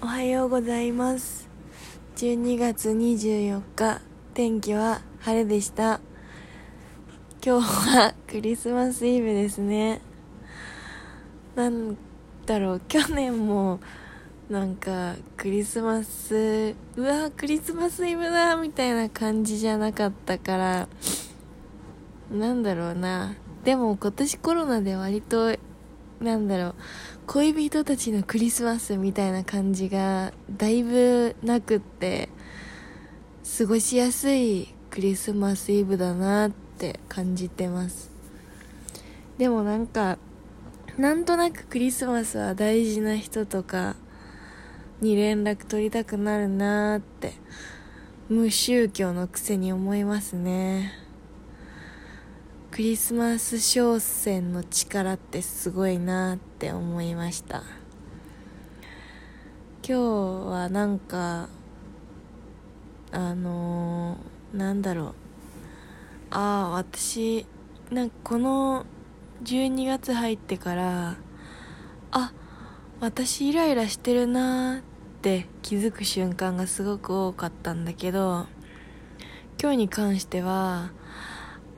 おはようございます。12月24日天気は晴れでした。今日は クリスマスイブですね。なんだろう去年もなんかクリスマスうわクリスマスイブだみたいな感じじゃなかったからなんだろうな。でも今年コロナで割となんだろう。恋人たちのクリスマスみたいな感じがだいぶなくって過ごしやすいクリスマスイブだなって感じてます。でもなんかなんとなくクリスマスは大事な人とかに連絡取りたくなるなーって無宗教のくせに思いますね。クリスマス商戦の力ってすごいなって思いました。今日はなんかあのー、なんだろう。ああ私なんかこの12月入ってからあ私イライラしてるなって気づく瞬間がすごく多かったんだけど今日に関しては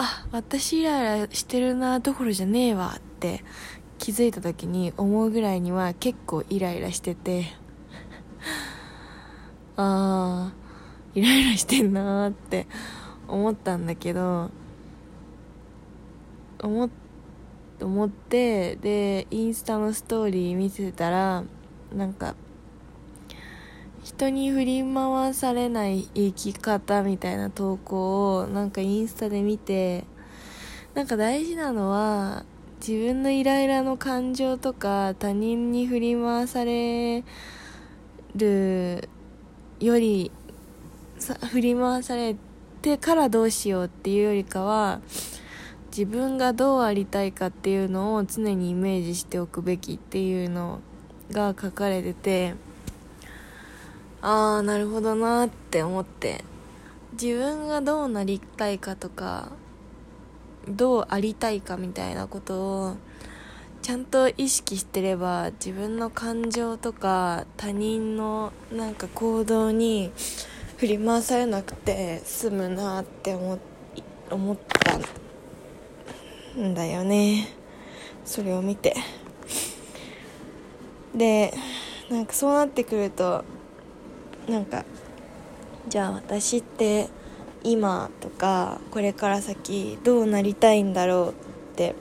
あ私イライラしてるなどころじゃねえわって気づいた時に思うぐらいには結構イライラしてて。ああイライラしてんなって思ったんだけど思思ってでインスタのストーリー見てたらなんか人に振り回されない生き方みたいな投稿をなんかインスタで見てなんか大事なのは自分のイライラの感情とか他人に振り回されるより振り回されてからどうしようっていうよりかは自分がどうありたいかっていうのを常にイメージしておくべきっていうのが書かれててああなるほどなって思って。自分がどうなりたいかとかどうありたいかみたいなことをちゃんと意識してれば自分の感情とか他人のなんか行動に振り回されなくて済むなって思思ったんだよね。それを見て。でなんかそうなってくるとなんかじゃあ私って今とかこれから先どうなりたいんだろうって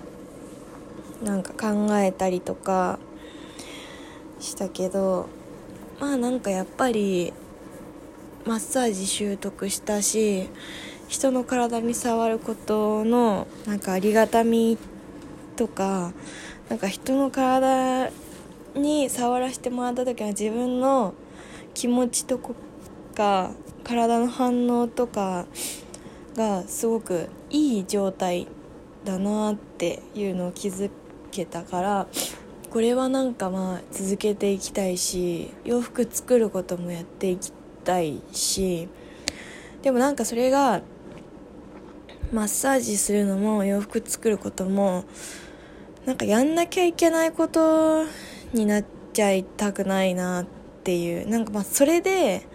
なんか考えたりとかしたけどまあなんかやっぱりマッサージ習得したし人の体に触ることのなんかありがたみとかなんか人の体に触らせてもらった時は自分の気持ちとか体の反応とかがすごくいい状態だなっていうのを気づけたからこれはなんかまあ続けていきたいし洋服作ることもやっていきたいしでもなんかそれがマッサージするのも洋服作ることもなんかやんなきゃいけないことになっちゃいたくないなってっていう。なんかまあそれで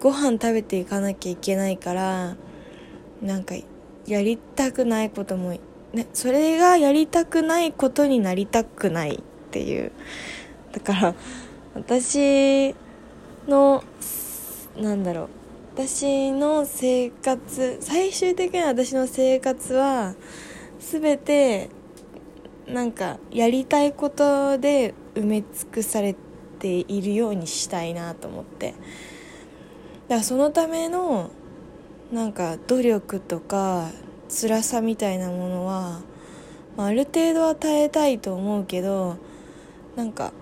ご飯食べていかなきゃいけないからなんかやりたくないことも、ね、それがやりたくないことになりたくないっていう。だから私のなんだろう。私の生活最終的には私の生活は全てなんかやりたいことで埋め尽くされてているようにしたいなと思って。だからそのためのなんか努力とか辛さみたいなものは、まあ、る程度は耐えたいと思うけどなんか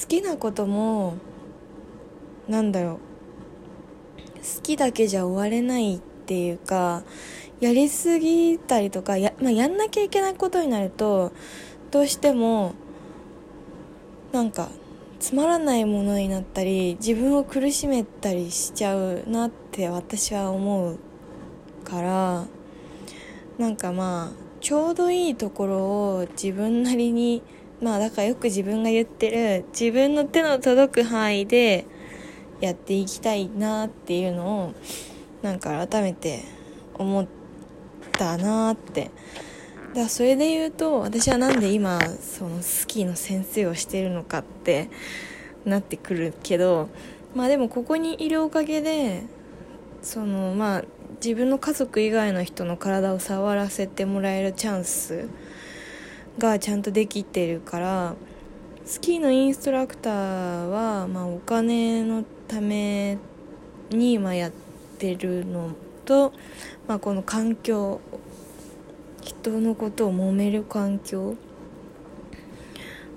好きなこともなんだろう好きだけじゃ終われないっていうかやりすぎたりとかや,、まあ、やんなきゃいけないことになるとどうしてもなんかつまらないものになったり自分を苦しめたりしちゃうなって私は思うからなんかまあちょうどいいところを自分なりにまあだからよく自分が言ってる自分の手の届く範囲でやっていきたいなっていうのをなんか改めて思ったなってだからそれで言うと私はなんで今そのスキーの先生をしてるのかってなってくるけどまあでもここにいるおかげでそのまあ自分の家族以外の人の体を触らせてもらえるチャンスがちゃんとできてるからスキーのインストラクターは、まあ、お金のために、ま、やってるのと、まあ、この環境人のことを揉める環境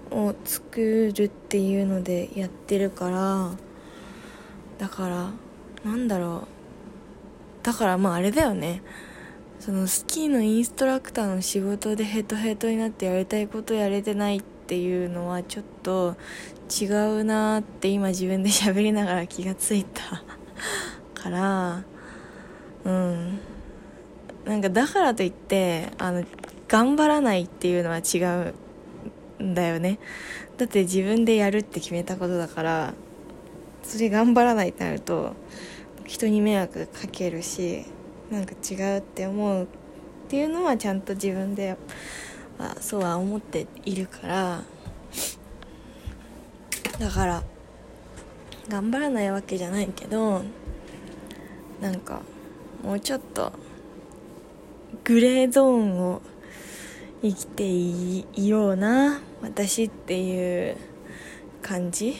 を作るっていうのでやってるからだからなんだろう。だからまああれだよね。そのスキーのインストラクターの仕事でヘトヘトになってやりたいことやれてないっていうのはちょっと違うなって今自分で喋りながら気がついたからうん。なんかだからといってあの頑張らないっていうのは違うんだよね。だって自分でやるって決めたことだからそれ頑張らないってなると人に迷惑かけるしなんか違うって思うっていうのはちゃんと自分ではそうは思っているから。だから頑張らないわけじゃないけどなんかもうちょっとグレーゾーンを生きていような私っていう感じ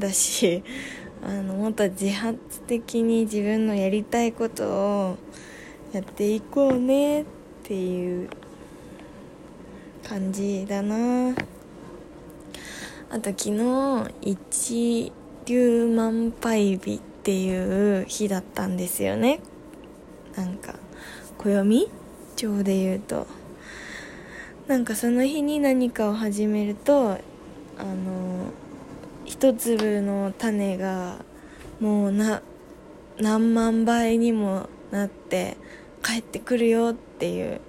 だしあのもっと自発的に自分のやりたいことをやっていこうねっていう感じだな。あと昨日一粒万倍日っていう日だったんですよね。なんか。暦帳で言うと。なんかその日に何かを始めるとあの一粒の種がもうな何万倍にもなって帰ってくるよっていう。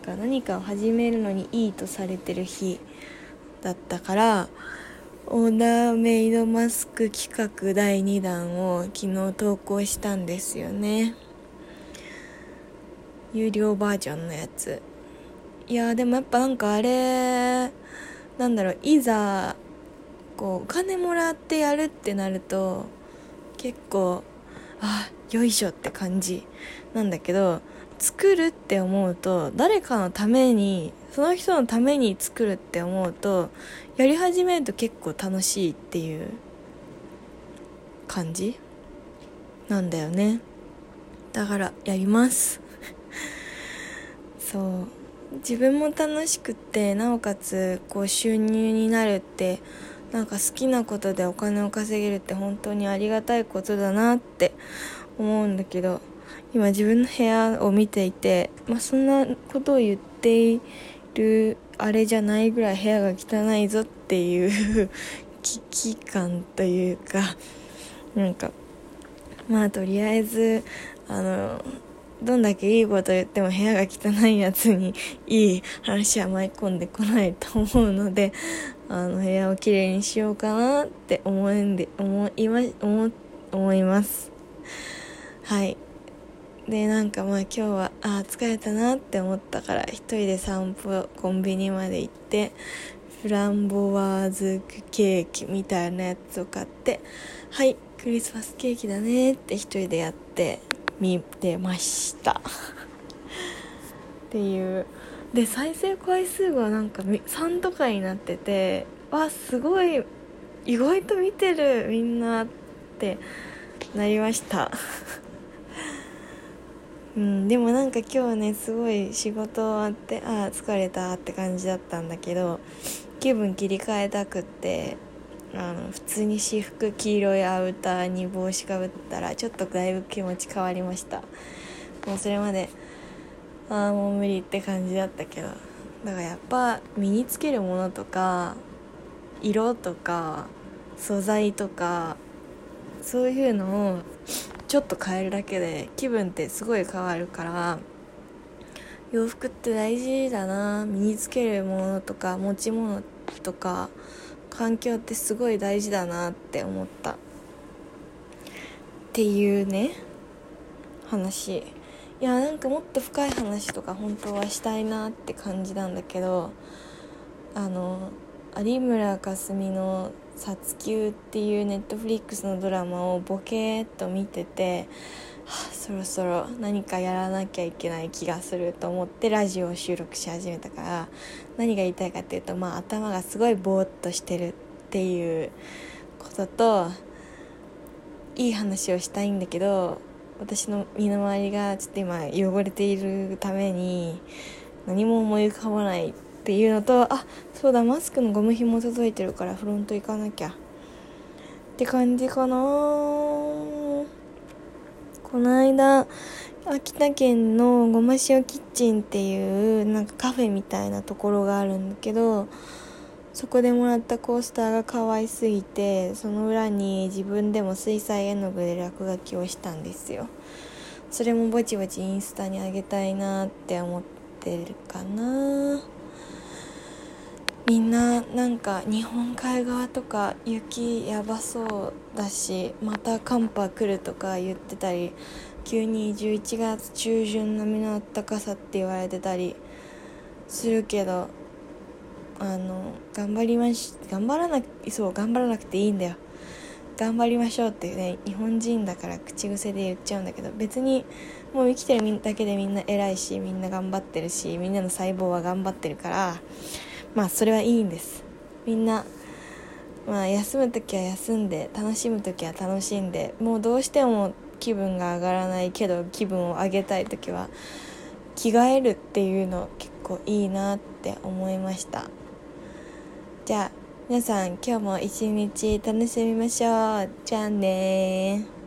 だから何かを始めるのにいいとされてる日だったからオーダーメイドマスク企画第2弾を昨日投稿したんですよね。有料バージョンのやつ。いやでもやっぱなんかあれなんだろういざこうお金もらってやるってなると結構あよいしょって感じなんだけど作るって思うと誰かのためにその人のために作るって思うとやり始めると結構楽しいっていう感じなんだよね。だからやります。そう。自分も楽しくてなおかつこう収入になるってなんか好きなことでお金を稼げるって本当にありがたいことだなって思うんだけど今自分の部屋を見ていて、まあ、そんなことを言っているあれじゃないぐらい部屋が汚いぞっていう 危機感というかなんかまあとりあえずあのどんだけいいこと言っても部屋が汚いやつにいい話は舞い込んでこないと思うので あの部屋をきれいにしようかなって思うんで思いま思思います。はい。でなんかまあ今日はあ疲れたなって思ったから一人で散歩コンビニまで行ってフランボワーズケーキみたいなやつを買ってはいクリスマスケーキだねって一人でやって見てました。っていう。で再生回数がなんか3とかになっててわすごい意外と見てるみんなってなりました。うんでもなんか今日ねすごい仕事終わってああ疲れたって感じだったんだけど気分切り替えたくってあの普通に私服黄色いアウターに帽子かぶったらちょっとだいぶ気持ち変わりました。もうそれまでああもう無理って感じだったけどだからやっぱ身につけるものとか色とか素材とかそういうのをちょっと変えるだけで気分ってすごい変わるから洋服って大事だな。身につけるものとか持ち物とか環境ってすごい大事だなって思った。っていうね話。いやなんかもっと深い話とか本当はしたいなって感じなんだけどあの有村架純の「殺球」っていうネットフリックスのドラマをボケーっと見てて、そろそろ何かやらなきゃいけない気がすると思ってラジオを収録し始めたから何が言いたいかっていうと、まあ、頭がすごいぼーっとしてるっていうことといい話をしたいんだけど私の身の回りがちょっと今汚れているために何も思い浮かばないっていうのとあそうだマスクのゴム紐届いてるからフロント行かなきゃ。って感じかな。この間秋田県のごま塩キッチンっていうなんかカフェみたいなところがあるんだけどそこでもらったコースターが可愛すぎてその裏に自分でも水彩絵の具で落書きをしたんですよ。それもぼちぼちインスタにあげたいなって思ってるかな。みんななんか日本海側とか雪やばそうだしまた寒波来るとか言ってたり急に11月中旬並みの暖かさって言われてたりするけどあの頑張りまし頑張らなそう頑張らなくていいんだよ。頑張りましょうってね日本人だから口癖で言っちゃうんだけど別にもう生きてるだけでみんな偉いしみんな頑張ってるしみんなの細胞は頑張ってるからまあそれはいいんです。みんなまあ休む時は休んで楽しむ時は楽しんでもうどうしても気分が上がらないけど気分を上げたい時は着替えるっていうの結構いいなって思いました。じゃあ皆さん今日も一日楽しみましょう。じゃあね